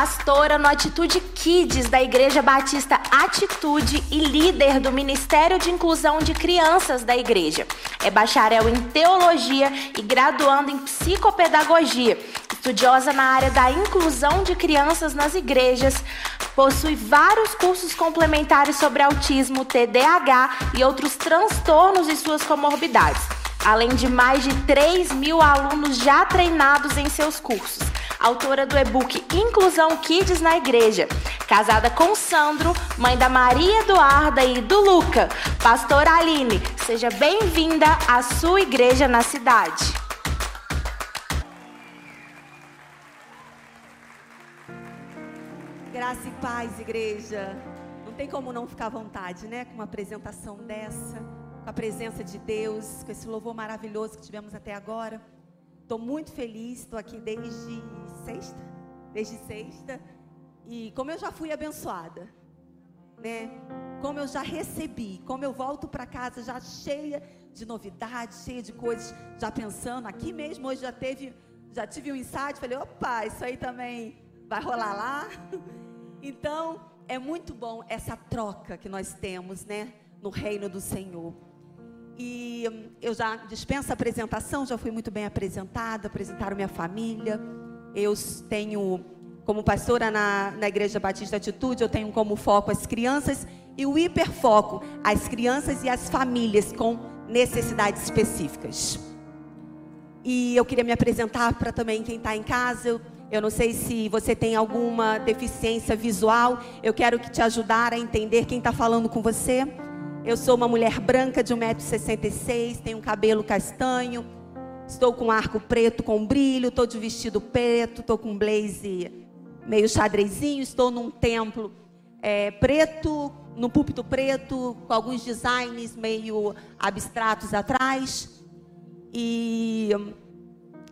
pastora no Atitude Kids da Igreja Batista Atitude e líder do Ministério de Inclusão de Crianças da igreja. É bacharel em teologia e graduando em psicopedagogia. Estudiosa na área da inclusão de crianças nas igrejas, possui vários cursos complementares sobre autismo, TDAH e outros transtornos e suas comorbidades, além de mais de 3 mil alunos já treinados em seus cursos autora do e-book Inclusão Kids na Igreja. Casada com Sandro, mãe da Maria Eduarda e do Luca. Pastora Aline, seja bem-vinda à sua igreja na cidade. Graça e paz, igreja. Não tem como não ficar à vontade, né? Com uma apresentação dessa, com a presença de Deus, com esse louvor maravilhoso que tivemos até agora. Estou muito feliz, estou aqui desde sexta, desde sexta, e como eu já fui abençoada, né? Como eu já recebi, como eu volto para casa já cheia de novidades, cheia de coisas, já pensando, aqui mesmo hoje já teve, já tive um insight, falei, opa, isso aí também vai rolar lá. Então, é muito bom essa troca que nós temos, né, no reino do Senhor. E hum, eu já dispenso a apresentação, já fui muito bem apresentada, apresentaram minha família. Eu tenho, como pastora na, na Igreja Batista Atitude, eu tenho como foco as crianças e o hiperfoco, as crianças e as famílias com necessidades específicas. E eu queria me apresentar para também quem está em casa. Eu, eu não sei se você tem alguma deficiência visual. Eu quero te ajudar a entender quem está falando com você. Eu sou uma mulher branca de 1,66m, tenho um cabelo castanho, estou com arco preto com brilho, estou de vestido preto, estou com um blaze meio xadrezinho, estou num templo é, preto, num púlpito preto, com alguns designs meio abstratos atrás. E,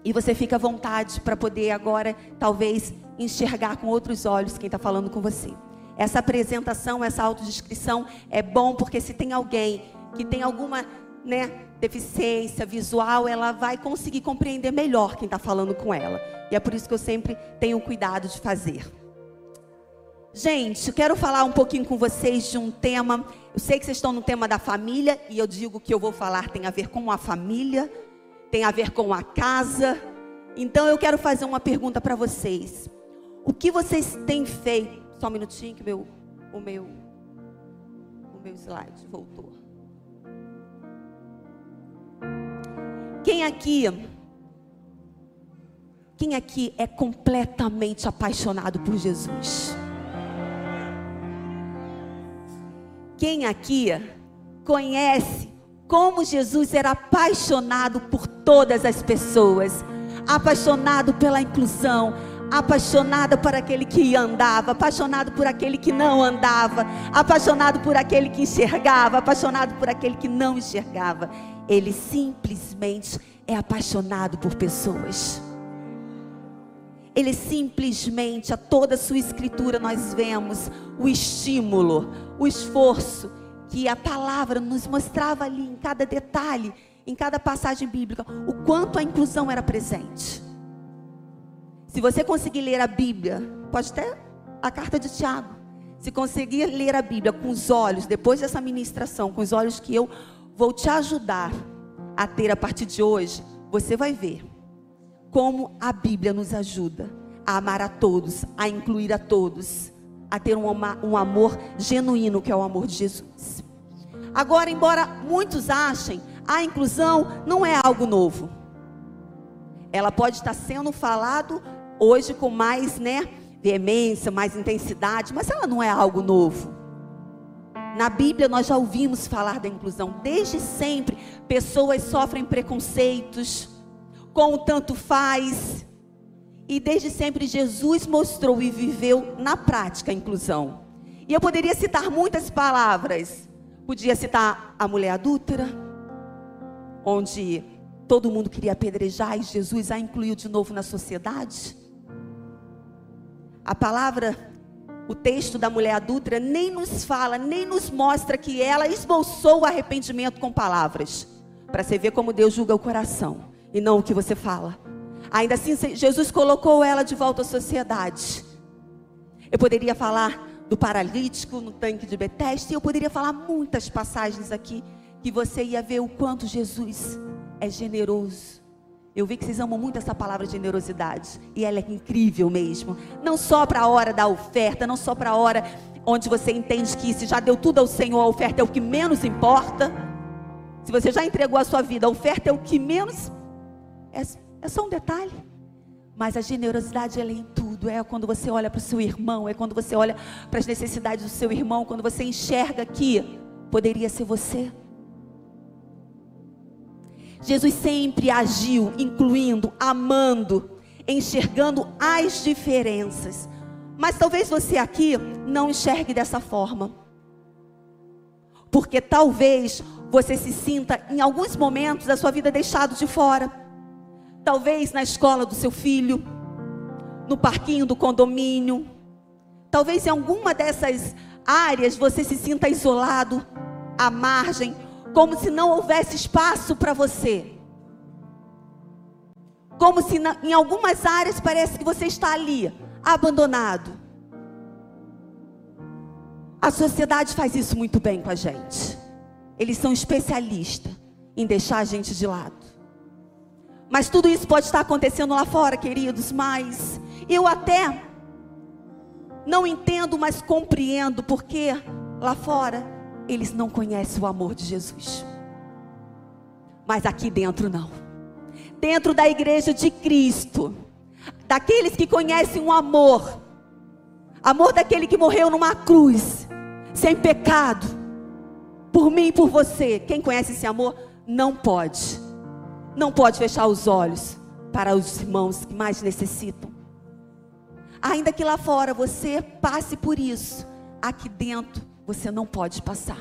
e você fica à vontade para poder agora, talvez, enxergar com outros olhos quem está falando com você. Essa apresentação, essa autodescrição é bom porque se tem alguém que tem alguma né, deficiência visual, ela vai conseguir compreender melhor quem está falando com ela. E é por isso que eu sempre tenho cuidado de fazer. Gente, eu quero falar um pouquinho com vocês de um tema. Eu sei que vocês estão no tema da família, e eu digo que eu vou falar tem a ver com a família, tem a ver com a casa. Então eu quero fazer uma pergunta para vocês. O que vocês têm feito só um minutinho que meu, o meu, o meu slide voltou. Quem aqui, quem aqui é completamente apaixonado por Jesus? Quem aqui conhece como Jesus era apaixonado por todas as pessoas, apaixonado pela inclusão, apaixonada por aquele que andava, apaixonado por aquele que não andava, apaixonado por aquele que enxergava, apaixonado por aquele que não enxergava. Ele simplesmente é apaixonado por pessoas. Ele simplesmente, a toda a sua escritura, nós vemos o estímulo, o esforço que a palavra nos mostrava ali em cada detalhe, em cada passagem bíblica, o quanto a inclusão era presente. Se você conseguir ler a Bíblia, pode até a carta de Tiago. Se conseguir ler a Bíblia com os olhos, depois dessa ministração, com os olhos que eu vou te ajudar a ter a partir de hoje, você vai ver como a Bíblia nos ajuda a amar a todos, a incluir a todos, a ter um, um amor genuíno, que é o amor de Jesus. Agora, embora muitos achem, a inclusão não é algo novo. Ela pode estar sendo falado hoje com mais, né, veemência, mais intensidade, mas ela não é algo novo. Na Bíblia nós já ouvimos falar da inclusão desde sempre. Pessoas sofrem preconceitos, com o tanto faz. E desde sempre Jesus mostrou e viveu na prática a inclusão. E eu poderia citar muitas palavras. Podia citar a mulher adúltera, onde todo mundo queria apedrejar e Jesus a incluiu de novo na sociedade. A palavra, o texto da mulher adulta nem nos fala, nem nos mostra que ela esboçou o arrependimento com palavras. Para você ver como Deus julga o coração e não o que você fala. Ainda assim, Jesus colocou ela de volta à sociedade. Eu poderia falar do paralítico no tanque de Betesda, e eu poderia falar muitas passagens aqui que você ia ver o quanto Jesus é generoso. Eu vi que vocês amam muito essa palavra generosidade. E ela é incrível mesmo. Não só para a hora da oferta, não só para a hora onde você entende que se já deu tudo ao Senhor, a oferta é o que menos importa. Se você já entregou a sua vida, a oferta é o que menos. É, é só um detalhe. Mas a generosidade ela é em tudo. É quando você olha para o seu irmão, é quando você olha para as necessidades do seu irmão, quando você enxerga que poderia ser você. Jesus sempre agiu, incluindo, amando, enxergando as diferenças. Mas talvez você aqui não enxergue dessa forma. Porque talvez você se sinta, em alguns momentos da sua vida, deixado de fora. Talvez na escola do seu filho, no parquinho do condomínio. Talvez em alguma dessas áreas você se sinta isolado, à margem como se não houvesse espaço para você. Como se na, em algumas áreas parece que você está ali, abandonado. A sociedade faz isso muito bem com a gente. Eles são especialistas em deixar a gente de lado. Mas tudo isso pode estar acontecendo lá fora, queridos, mas eu até não entendo, mas compreendo porque lá fora eles não conhecem o amor de Jesus. Mas aqui dentro não. Dentro da igreja de Cristo, daqueles que conhecem o amor, amor daquele que morreu numa cruz, sem pecado, por mim e por você. Quem conhece esse amor não pode, não pode fechar os olhos para os irmãos que mais necessitam. Ainda que lá fora você passe por isso, aqui dentro você não pode passar.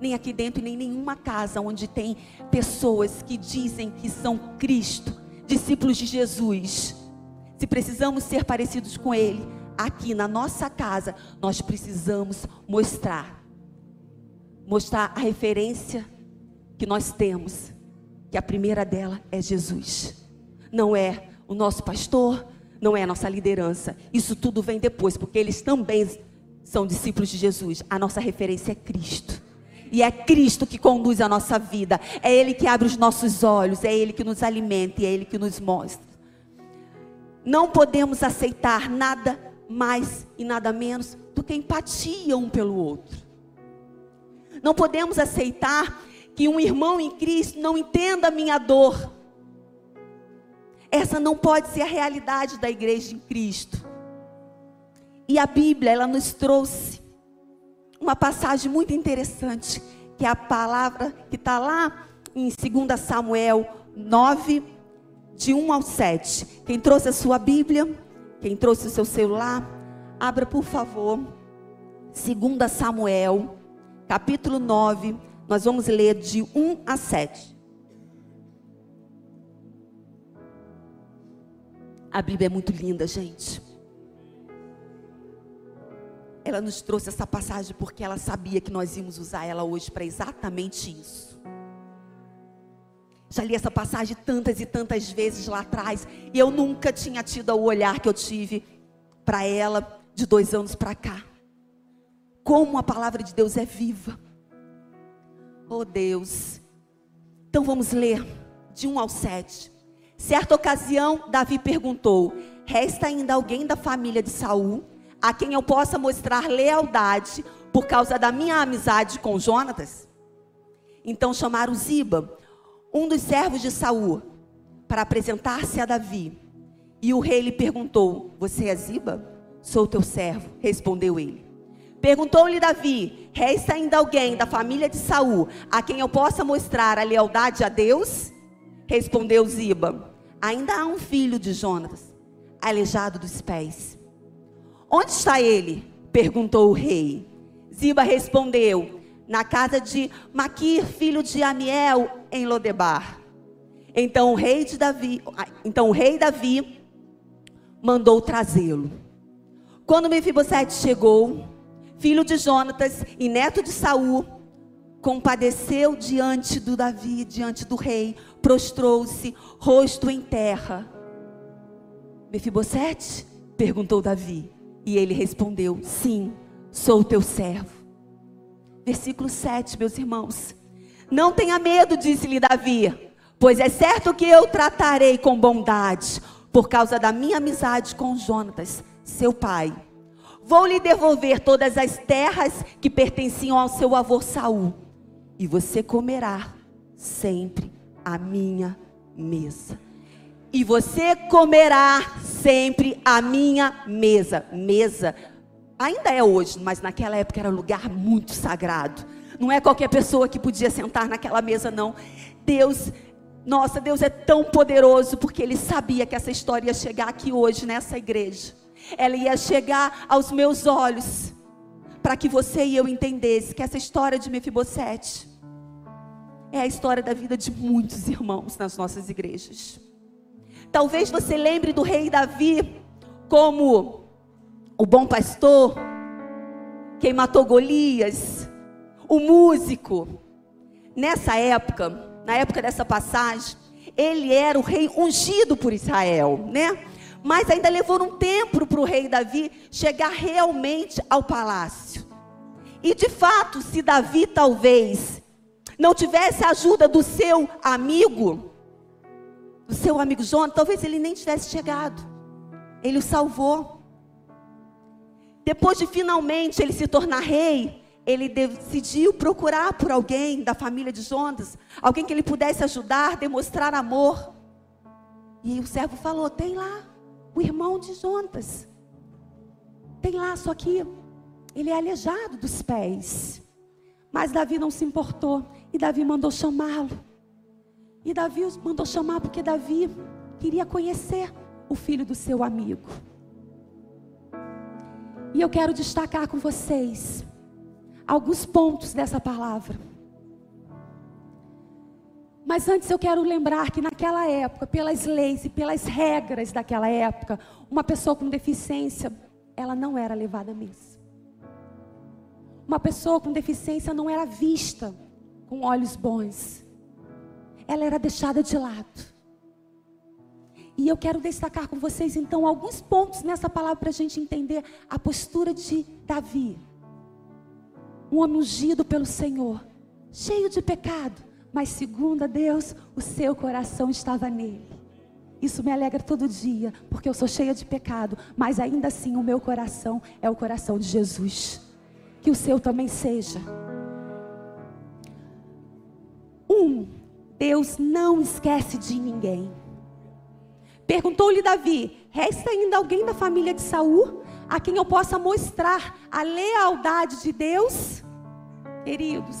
Nem aqui dentro, nem em nenhuma casa onde tem pessoas que dizem que são Cristo, discípulos de Jesus. Se precisamos ser parecidos com Ele, aqui na nossa casa, nós precisamos mostrar mostrar a referência que nós temos, que a primeira dela é Jesus. Não é o nosso pastor, não é a nossa liderança. Isso tudo vem depois, porque eles também são discípulos de Jesus. A nossa referência é Cristo. E é Cristo que conduz a nossa vida. É Ele que abre os nossos olhos. É Ele que nos alimenta e é Ele que nos mostra. Não podemos aceitar nada mais e nada menos do que empatia um pelo outro. Não podemos aceitar que um irmão em Cristo não entenda a minha dor. Essa não pode ser a realidade da igreja em Cristo. E a Bíblia, ela nos trouxe uma passagem muito interessante, que é a palavra que está lá em 2 Samuel 9, de 1 ao 7. Quem trouxe a sua Bíblia, quem trouxe o seu celular, abra por favor. 2 Samuel, capítulo 9, nós vamos ler de 1 a 7. A Bíblia é muito linda, gente ela nos trouxe essa passagem porque ela sabia que nós íamos usar ela hoje para exatamente isso. Já li essa passagem tantas e tantas vezes lá atrás e eu nunca tinha tido o olhar que eu tive para ela de dois anos para cá. Como a palavra de Deus é viva. Oh Deus. Então vamos ler de 1 ao 7. Certa ocasião, Davi perguntou: Resta ainda alguém da família de Saul? A quem eu possa mostrar lealdade por causa da minha amizade com Jonatas? Então chamaram Ziba, um dos servos de Saul, para apresentar-se a Davi. E o rei lhe perguntou: Você é Ziba? Sou teu servo, respondeu ele. Perguntou-lhe Davi: Resta ainda alguém da família de Saul a quem eu possa mostrar a lealdade a Deus? Respondeu Ziba: Ainda há um filho de Jonatas, aleijado dos pés. Onde está ele? perguntou o rei. Ziba respondeu: Na casa de Maquir, filho de Amiel, em Lodebar. Então o rei de Davi, então o rei Davi mandou trazê-lo. Quando Mefibosete chegou, filho de Jonatas e neto de Saul, compadeceu diante do Davi, diante do rei, prostrou-se, rosto em terra. Mefibosete? perguntou Davi. E ele respondeu: Sim, sou teu servo. Versículo 7, meus irmãos. Não tenha medo, disse-lhe Davi, pois é certo que eu tratarei com bondade, por causa da minha amizade com Jonatas, seu pai. Vou lhe devolver todas as terras que pertenciam ao seu avô Saul, e você comerá sempre a minha mesa. E você comerá sempre a minha mesa. Mesa ainda é hoje, mas naquela época era um lugar muito sagrado. Não é qualquer pessoa que podia sentar naquela mesa, não. Deus, nossa, Deus é tão poderoso porque Ele sabia que essa história ia chegar aqui hoje, nessa igreja. Ela ia chegar aos meus olhos, para que você e eu entendesse que essa história de Mefibosete é a história da vida de muitos irmãos nas nossas igrejas. Talvez você lembre do rei Davi como o bom pastor, quem matou Golias, o músico. Nessa época, na época dessa passagem, ele era o rei ungido por Israel, né? Mas ainda levou um tempo para o rei Davi chegar realmente ao palácio. E de fato, se Davi talvez não tivesse a ajuda do seu amigo, do seu amigo Jonas, talvez ele nem tivesse chegado. Ele o salvou. Depois de finalmente ele se tornar rei, ele decidiu procurar por alguém da família de Jonas, alguém que ele pudesse ajudar, demonstrar amor. E o servo falou: tem lá o irmão de Jonas. Tem lá, só que ele é aleijado dos pés. Mas Davi não se importou. E Davi mandou chamá-lo. E Davi os mandou chamar porque Davi queria conhecer o filho do seu amigo. E eu quero destacar com vocês alguns pontos dessa palavra. Mas antes eu quero lembrar que naquela época, pelas leis e pelas regras daquela época, uma pessoa com deficiência, ela não era levada à missa. Uma pessoa com deficiência não era vista com olhos bons. Ela era deixada de lado. E eu quero destacar com vocês então alguns pontos nessa palavra para a gente entender a postura de Davi um homem ungido pelo Senhor, cheio de pecado, mas segundo a Deus, o seu coração estava nele. Isso me alegra todo dia, porque eu sou cheia de pecado, mas ainda assim o meu coração é o coração de Jesus. Que o seu também seja. Um, Deus não esquece de ninguém. Perguntou-lhe Davi: Resta ainda alguém da família de Saul? a quem eu possa mostrar a lealdade de Deus, queridos,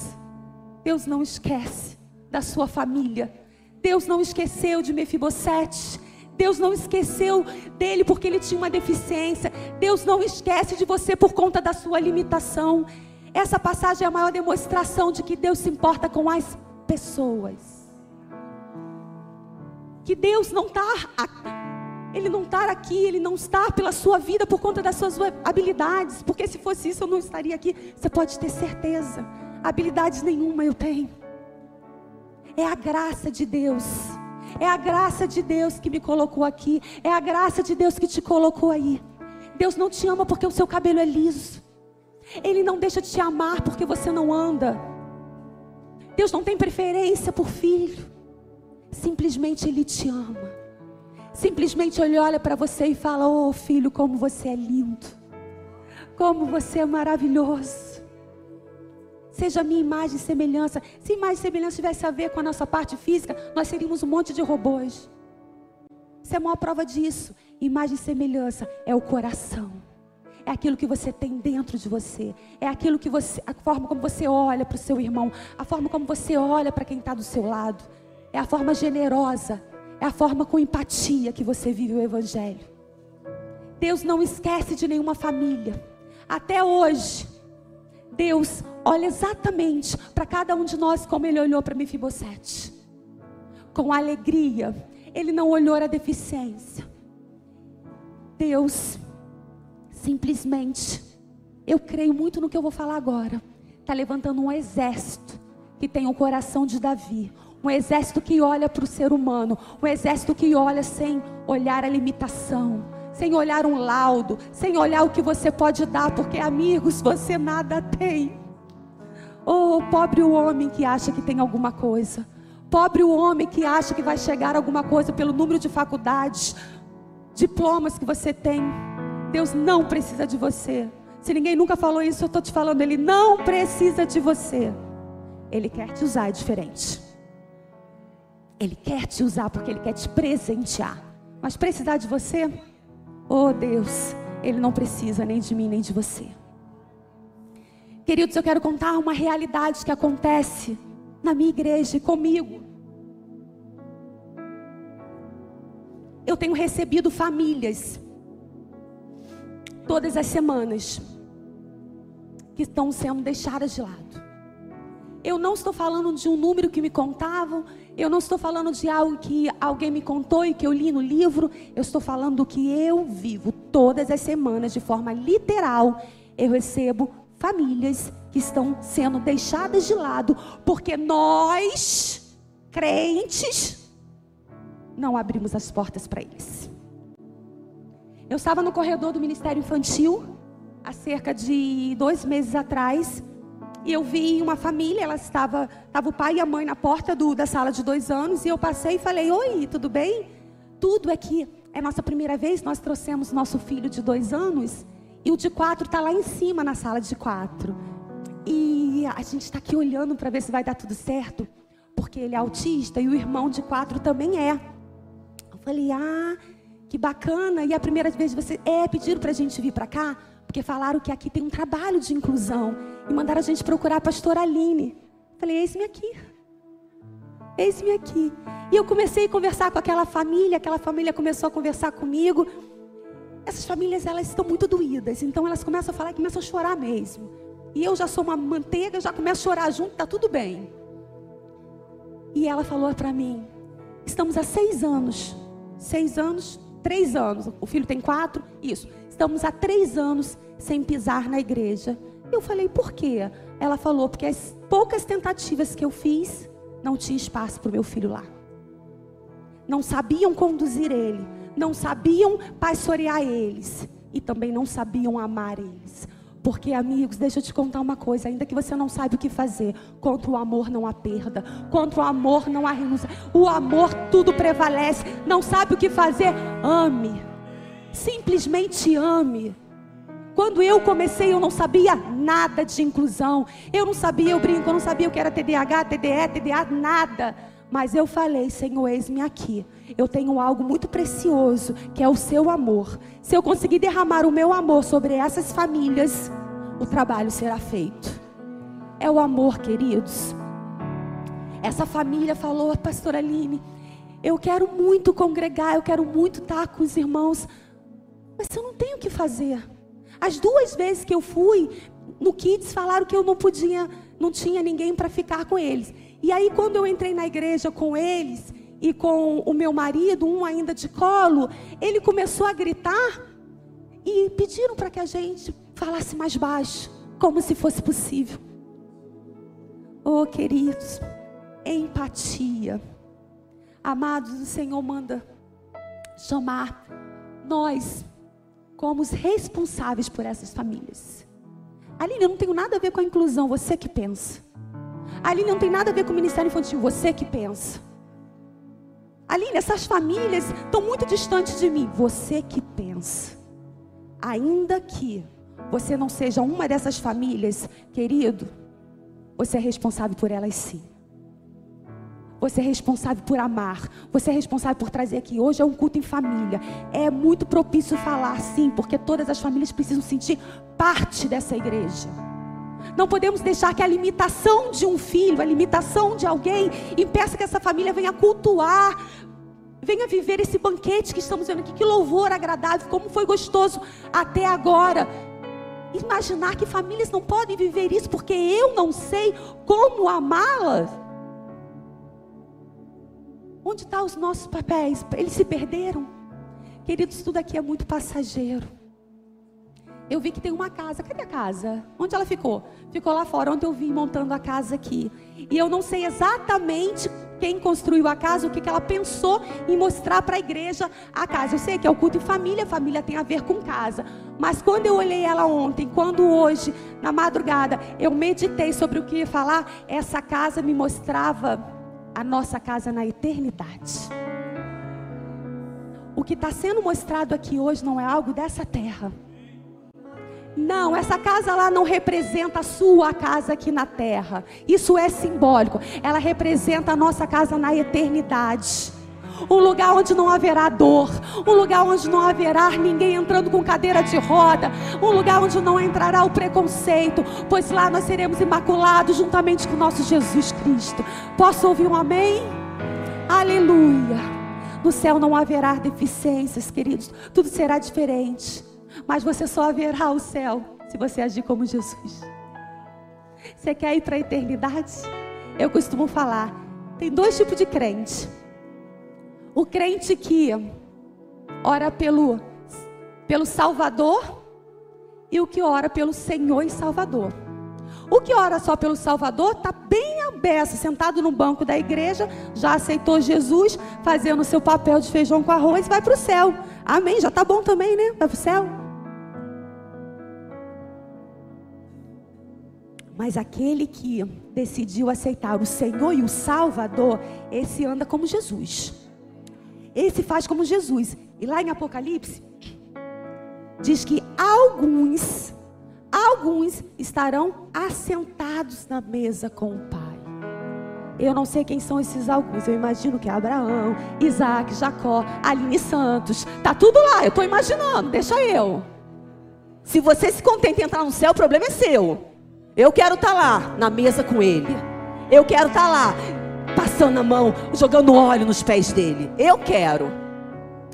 Deus não esquece da sua família. Deus não esqueceu de Mefibosete. Deus não esqueceu dele porque ele tinha uma deficiência. Deus não esquece de você por conta da sua limitação. Essa passagem é a maior demonstração de que Deus se importa com as pessoas. Que Deus não está ele não está aqui, ele não está pela sua vida por conta das suas habilidades. Porque se fosse isso, eu não estaria aqui. Você pode ter certeza. Habilidades nenhuma eu tenho. É a graça de Deus. É a graça de Deus que me colocou aqui. É a graça de Deus que te colocou aí. Deus não te ama porque o seu cabelo é liso. Ele não deixa de te amar porque você não anda. Deus não tem preferência por filho. Simplesmente Ele te ama. Simplesmente ele olha para você e fala: Oh filho, como você é lindo, como você é maravilhoso. Seja a minha imagem e semelhança. Se imagem e semelhança tivesse a ver com a nossa parte física, nós seríamos um monte de robôs. Isso é a maior prova disso. Imagem e semelhança é o coração. É aquilo que você tem dentro de você. É aquilo que você, a forma como você olha para o seu irmão, a forma como você olha para quem está do seu lado. É a forma generosa é a forma com empatia que você vive o Evangelho. Deus não esquece de nenhuma família. Até hoje, Deus olha exatamente para cada um de nós como Ele olhou para Mefibosete. Com alegria. Ele não olhou a deficiência. Deus simplesmente, eu creio muito no que eu vou falar agora, está levantando um exército que tem o coração de Davi, um exército que olha para o ser humano, um exército que olha sem olhar a limitação, sem olhar um laudo, sem olhar o que você pode dar, porque amigos, você nada tem. Oh, pobre o homem que acha que tem alguma coisa. Pobre o homem que acha que vai chegar alguma coisa pelo número de faculdades, diplomas que você tem. Deus não precisa de você. Se ninguém nunca falou isso, eu estou te falando, Ele não precisa de você. Ele quer te usar diferente. Ele quer te usar porque Ele quer te presentear. Mas precisar de você? Oh Deus, Ele não precisa nem de mim nem de você. Queridos, eu quero contar uma realidade que acontece na minha igreja e comigo. Eu tenho recebido famílias todas as semanas que estão sendo deixadas de lado. Eu não estou falando de um número que me contavam, eu não estou falando de algo que alguém me contou e que eu li no livro, eu estou falando do que eu vivo todas as semanas de forma literal. Eu recebo famílias que estão sendo deixadas de lado porque nós, crentes, não abrimos as portas para eles. Eu estava no corredor do Ministério Infantil há cerca de dois meses atrás e eu vi uma família, ela estava, estava o pai e a mãe na porta do, da sala de dois anos, e eu passei e falei, oi, tudo bem? Tudo é que é nossa primeira vez, nós trouxemos nosso filho de dois anos, e o de quatro está lá em cima na sala de quatro. E a gente está aqui olhando para ver se vai dar tudo certo, porque ele é autista e o irmão de quatro também é. Eu falei, ah, que bacana. E a primeira vez você é pediram para a gente vir para cá, porque falaram que aqui tem um trabalho de inclusão e mandaram a gente procurar a pastora Aline. Falei, eis-me aqui. Eis-me aqui. E eu comecei a conversar com aquela família, aquela família começou a conversar comigo. Essas famílias, elas estão muito doídas, então elas começam a falar e começam a chorar mesmo. E eu já sou uma manteiga, já começo a chorar junto, tá tudo bem. E ela falou para mim: estamos há seis anos, seis anos, três anos. O filho tem quatro, isso. Estamos há três anos sem pisar na igreja. Eu falei, por quê? Ela falou, porque as poucas tentativas que eu fiz, não tinha espaço para o meu filho lá. Não sabiam conduzir ele, não sabiam pastorear eles e também não sabiam amar eles. Porque, amigos, deixa eu te contar uma coisa: ainda que você não saiba o que fazer, contra o amor não há perda, contra o amor não há renúncia. O amor tudo prevalece. Não sabe o que fazer? Ame. Simplesmente ame. Quando eu comecei, eu não sabia nada de inclusão. Eu não sabia, eu brinco, eu não sabia o que era TDAH, TDE, TDA, nada. Mas eu falei, Senhor, eis-me aqui. Eu tenho algo muito precioso, que é o seu amor. Se eu conseguir derramar o meu amor sobre essas famílias, o trabalho será feito. É o amor, queridos. Essa família falou, pastora Aline, eu quero muito congregar, eu quero muito estar com os irmãos, mas eu não tenho o que fazer. As duas vezes que eu fui no Kids falaram que eu não podia, não tinha ninguém para ficar com eles. E aí quando eu entrei na igreja com eles e com o meu marido, um ainda de colo, ele começou a gritar e pediram para que a gente falasse mais baixo, como se fosse possível. Oh, queridos, empatia. Amados, o Senhor manda chamar nós como os responsáveis por essas famílias. Aline, eu não tenho nada a ver com a inclusão, você que pensa. Aline, não tem nada a ver com o Ministério Infantil, você que pensa. Aline, essas famílias estão muito distantes de mim, você que pensa. Ainda que você não seja uma dessas famílias, querido, você é responsável por elas sim. Você é responsável por amar. Você é responsável por trazer aqui. Hoje é um culto em família. É muito propício falar sim, porque todas as famílias precisam sentir parte dessa igreja. Não podemos deixar que a limitação de um filho, a limitação de alguém, impeça que essa família venha cultuar, venha viver esse banquete que estamos vendo aqui. Que louvor agradável, como foi gostoso até agora. Imaginar que famílias não podem viver isso porque eu não sei como amá-las. Onde estão os nossos papéis? Eles se perderam. Queridos, tudo aqui é muito passageiro. Eu vi que tem uma casa. Cadê a casa? Onde ela ficou? Ficou lá fora. Ontem eu vim montando a casa aqui. E eu não sei exatamente quem construiu a casa, o que, que ela pensou em mostrar para a igreja a casa. Eu sei que é o culto em família, família tem a ver com casa. Mas quando eu olhei ela ontem, quando hoje, na madrugada, eu meditei sobre o que ia falar, essa casa me mostrava a nossa casa na eternidade. O que está sendo mostrado aqui hoje não é algo dessa terra. Não, essa casa lá não representa a sua casa aqui na terra. Isso é simbólico. Ela representa a nossa casa na eternidade. Um lugar onde não haverá dor, um lugar onde não haverá ninguém entrando com cadeira de roda, um lugar onde não entrará o preconceito, pois lá nós seremos imaculados juntamente com o nosso Jesus Cristo. Posso ouvir um amém? Aleluia. No céu não haverá deficiências, queridos, tudo será diferente. Mas você só verá o céu se você agir como Jesus. Você quer ir para a eternidade? Eu costumo falar: tem dois tipos de crente. O crente que ora pelo, pelo Salvador e o que ora pelo Senhor e Salvador. O que ora só pelo Salvador está bem aberto, sentado no banco da igreja, já aceitou Jesus, fazendo o seu papel de feijão com arroz e vai para o céu. Amém? Já está bom também, né? Vai para o céu. Mas aquele que decidiu aceitar o Senhor e o Salvador, esse anda como Jesus. Esse faz como Jesus. E lá em Apocalipse, diz que alguns, alguns estarão assentados na mesa com o Pai. Eu não sei quem são esses alguns. Eu imagino que é Abraão, Isaac, Jacó, Aline Santos. Tá tudo lá. Eu estou imaginando. Deixa eu. Se você se contenta em entrar no céu, o problema é seu. Eu quero estar tá lá na mesa com ele. Eu quero estar tá lá passando a mão, jogando óleo nos pés dele. Eu quero.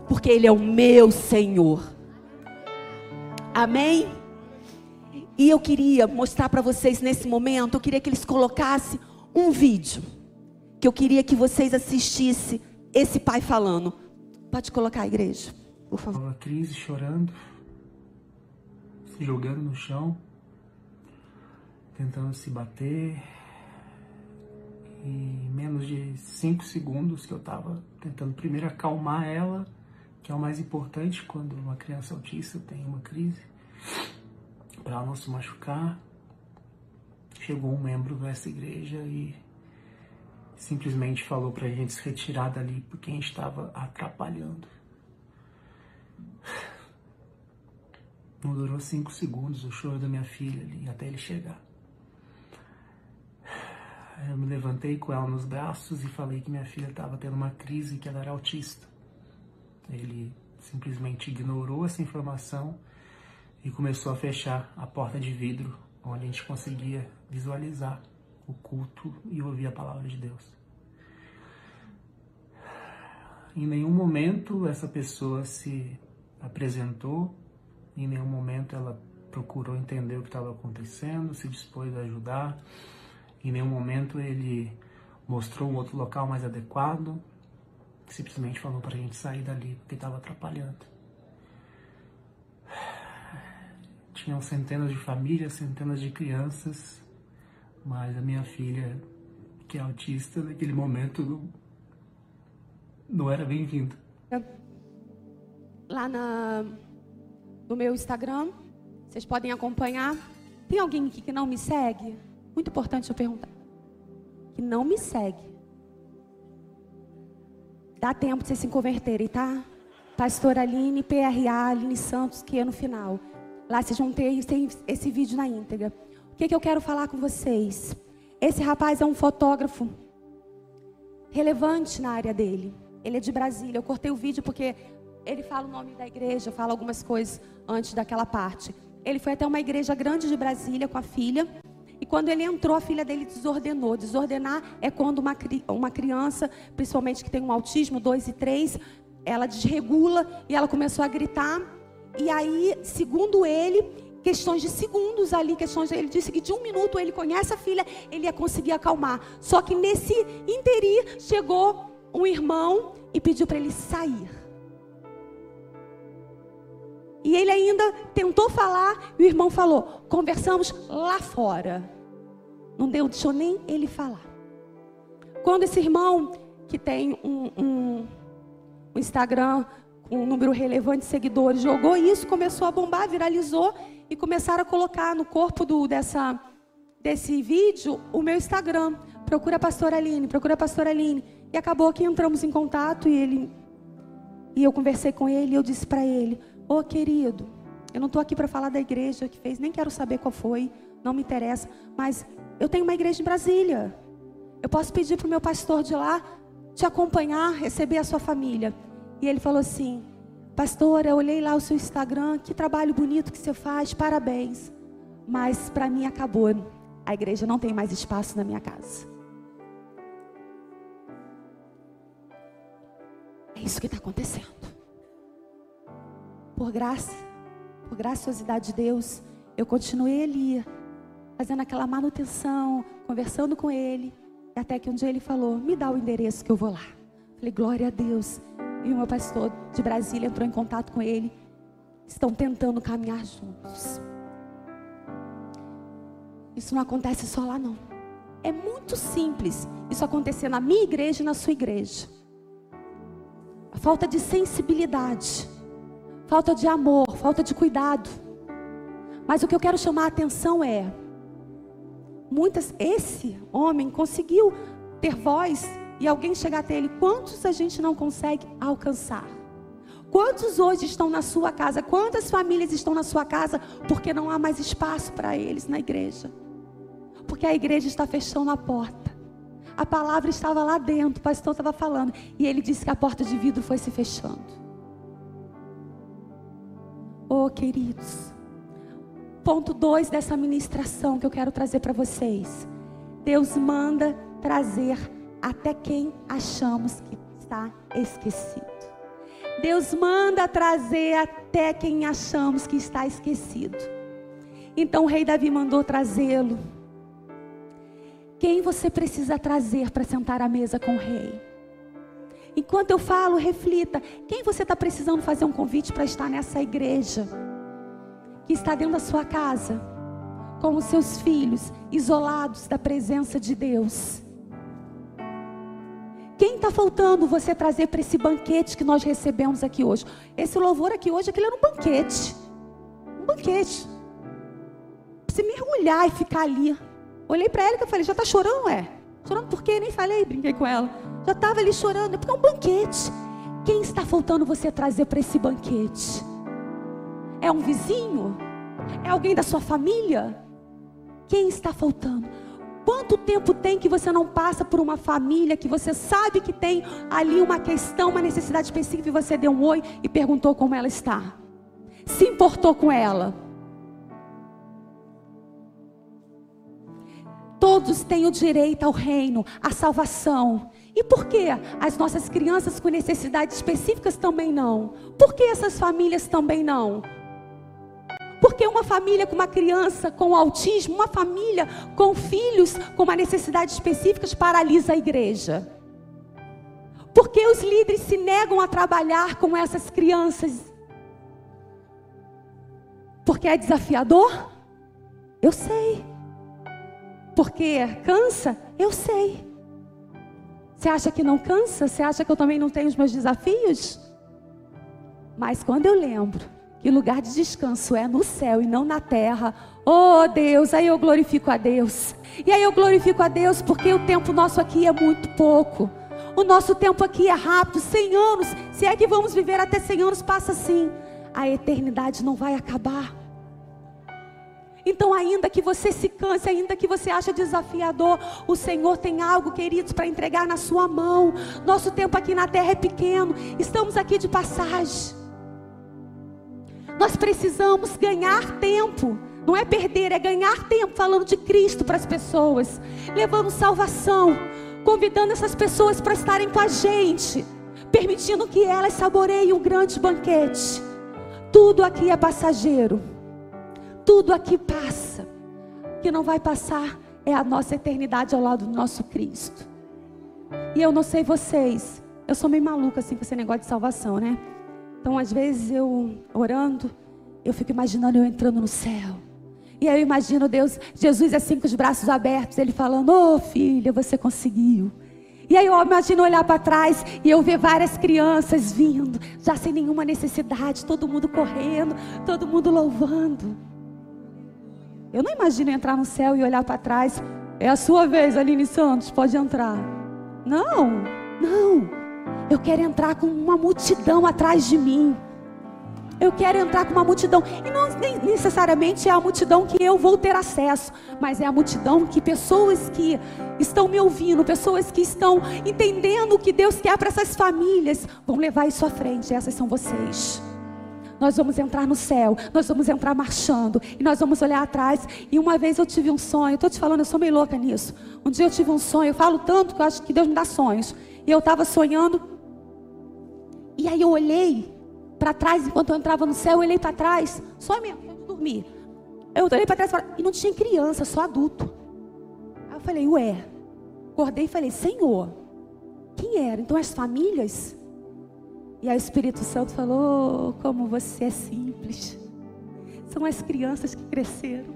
Porque ele é o meu Senhor. Amém? E eu queria mostrar para vocês nesse momento, eu queria que eles colocassem um vídeo que eu queria que vocês assistissem esse pai falando. Pode colocar a igreja, por favor. A crise chorando, se jogando no chão tentando se bater. E menos de 5 segundos que eu estava tentando primeiro acalmar ela, que é o mais importante quando uma criança autista tem uma crise, para ela não se machucar. Chegou um membro dessa igreja e simplesmente falou para a gente se retirar dali porque a gente estava atrapalhando. Não durou cinco segundos o choro da minha filha ali até ele chegar. Eu me levantei com ela nos braços e falei que minha filha estava tendo uma crise que ela era autista. Ele simplesmente ignorou essa informação e começou a fechar a porta de vidro onde a gente conseguia visualizar o culto e ouvir a palavra de Deus. Em nenhum momento essa pessoa se apresentou, em nenhum momento ela procurou entender o que estava acontecendo, se dispôs a ajudar. Em nenhum momento ele mostrou um outro local mais adequado. Simplesmente falou para a gente sair dali porque estava atrapalhando. Tinham centenas de famílias, centenas de crianças, mas a minha filha, que é autista, naquele momento não, não era bem-vinda. Lá na, no meu Instagram, vocês podem acompanhar. Tem alguém aqui que não me segue? Muito importante eu perguntar. Que não me segue. Dá tempo de vocês se converterem, tá? Pastor Aline, PRA, Aline Santos, que é no final. Lá vocês vão ter esse vídeo na íntegra. O que, que eu quero falar com vocês? Esse rapaz é um fotógrafo relevante na área dele. Ele é de Brasília. Eu cortei o vídeo porque ele fala o nome da igreja, fala algumas coisas antes daquela parte. Ele foi até uma igreja grande de Brasília com a filha. E quando ele entrou, a filha dele desordenou. Desordenar é quando uma, uma criança, principalmente que tem um autismo 2 e 3, ela desregula e ela começou a gritar. E aí, segundo ele, questões de segundos ali, questões, ele disse que de um minuto ele conhece a filha, ele ia conseguir acalmar. Só que nesse interim chegou um irmão e pediu para ele sair. E ele ainda tentou falar, e o irmão falou: conversamos lá fora. Não deu, deixou nem ele falar. Quando esse irmão, que tem um, um, um Instagram com um número relevante de seguidores, jogou isso, começou a bombar, viralizou e começaram a colocar no corpo do, dessa, desse vídeo o meu Instagram. Procura a pastora Aline, procura a pastora Aline. E acabou que entramos em contato e ele e eu conversei com ele e eu disse para ele: "Ô oh, querido, eu não estou aqui para falar da igreja que fez, nem quero saber qual foi, não me interessa, mas eu tenho uma igreja em Brasília. Eu posso pedir para o meu pastor de lá te acompanhar, receber a sua família." E ele falou assim: Pastor, eu olhei lá o seu Instagram, que trabalho bonito que você faz, parabéns. Mas para mim acabou. A igreja não tem mais espaço na minha casa. É isso que está acontecendo. Por graça, por graciosidade de Deus, eu continuei ali, fazendo aquela manutenção, conversando com ele. Até que um dia ele falou: Me dá o endereço que eu vou lá. Falei: Glória a Deus. E o meu pastor de Brasília entrou em contato com ele. Estão tentando caminhar juntos. Isso não acontece só lá, não. É muito simples isso acontecer na minha igreja e na sua igreja. A falta de sensibilidade, falta de amor, falta de cuidado. Mas o que eu quero chamar a atenção é: muitas, esse homem conseguiu ter voz e alguém chegar até ele, quantos a gente não consegue alcançar? Quantos hoje estão na sua casa? Quantas famílias estão na sua casa porque não há mais espaço para eles na igreja? Porque a igreja está fechando a porta. A palavra estava lá dentro, o pastor estava falando, e ele disse que a porta de vidro foi se fechando. Oh, queridos, ponto 2 dessa ministração que eu quero trazer para vocês. Deus manda trazer até quem achamos que está esquecido. Deus manda trazer até quem achamos que está esquecido. Então o rei Davi mandou trazê-lo. Quem você precisa trazer para sentar à mesa com o rei? Enquanto eu falo, reflita: quem você está precisando fazer um convite para estar nessa igreja? Que está dentro da sua casa, com os seus filhos, isolados da presença de Deus. Quem está faltando você trazer para esse banquete que nós recebemos aqui hoje? Esse louvor aqui hoje, aquele era um banquete. Um banquete. Você mergulhar e ficar ali. Olhei para ela e falei, já está chorando, é? Chorando por quê? Nem falei, brinquei com ela. Já estava ali chorando, porque é um banquete. Quem está faltando você trazer para esse banquete? É um vizinho? É alguém da sua família? Quem está faltando? Quanto tempo tem que você não passa por uma família que você sabe que tem ali uma questão, uma necessidade específica e você deu um oi e perguntou como ela está? Se importou com ela? Todos têm o direito ao reino, à salvação. E por que as nossas crianças com necessidades específicas também não? Por que essas famílias também não? Porque uma família com uma criança com autismo, uma família com filhos com uma necessidade específica paralisa a igreja. Porque os líderes se negam a trabalhar com essas crianças? Porque é desafiador? Eu sei. Porque cansa? Eu sei. Você acha que não cansa? Você acha que eu também não tenho os meus desafios? Mas quando eu lembro e lugar de descanso é no céu e não na terra. Oh Deus, aí eu glorifico a Deus. E aí eu glorifico a Deus porque o tempo nosso aqui é muito pouco. O nosso tempo aqui é rápido, 100 anos. Se é que vamos viver até 100 anos, passa assim. A eternidade não vai acabar. Então, ainda que você se canse, ainda que você ache desafiador, o Senhor tem algo, queridos, para entregar na sua mão. Nosso tempo aqui na terra é pequeno, estamos aqui de passagem. Nós precisamos ganhar tempo. Não é perder, é ganhar tempo falando de Cristo para as pessoas, levando salvação, convidando essas pessoas para estarem com a gente, permitindo que elas saboreiem um grande banquete. Tudo aqui é passageiro, tudo aqui passa. O que não vai passar é a nossa eternidade ao lado do nosso Cristo. E eu não sei vocês, eu sou meio maluca assim com esse negócio de salvação, né? Então, às vezes, eu orando, eu fico imaginando eu entrando no céu. E aí eu imagino Deus, Jesus assim com os braços abertos, ele falando: "Ô oh, filha, você conseguiu". E aí eu imagino olhar para trás e eu ver várias crianças vindo, já sem nenhuma necessidade, todo mundo correndo, todo mundo louvando. Eu não imagino entrar no céu e olhar para trás. É a sua vez, Aline Santos, pode entrar. Não, não. Eu quero entrar com uma multidão atrás de mim. Eu quero entrar com uma multidão. E não necessariamente é a multidão que eu vou ter acesso, mas é a multidão que pessoas que estão me ouvindo, pessoas que estão entendendo o que Deus quer para essas famílias, vão levar isso à frente. Essas são vocês. Nós vamos entrar no céu, nós vamos entrar marchando, e nós vamos olhar atrás. E uma vez eu tive um sonho, estou te falando, eu sou meio louca nisso. Um dia eu tive um sonho, eu falo tanto que eu acho que Deus me dá sonhos. E eu estava sonhando, e aí eu olhei para trás, enquanto eu entrava no céu, eu olhei para trás, só mesmo, eu dormir. Eu olhei para trás e não tinha criança, só adulto. Aí eu falei, ué. Acordei e falei, Senhor, quem era? Então as famílias? E o Espírito Santo falou, oh, como você é simples. São as crianças que cresceram.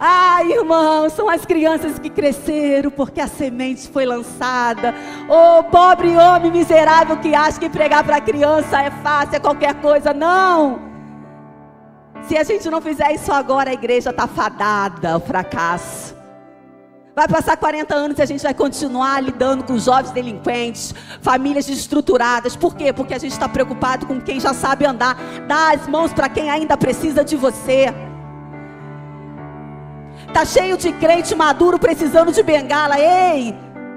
Ah, irmão, são as crianças que cresceram porque a semente foi lançada. Oh, pobre homem miserável que acha que pregar para criança é fácil, é qualquer coisa. Não. Se a gente não fizer isso agora, a igreja está fadada ao fracasso. Vai passar 40 anos e a gente vai continuar lidando com jovens delinquentes, famílias desestruturadas. Por quê? Porque a gente está preocupado com quem já sabe andar. Dá as mãos para quem ainda precisa de você. Tá cheio de crente maduro precisando de bengala. Ei,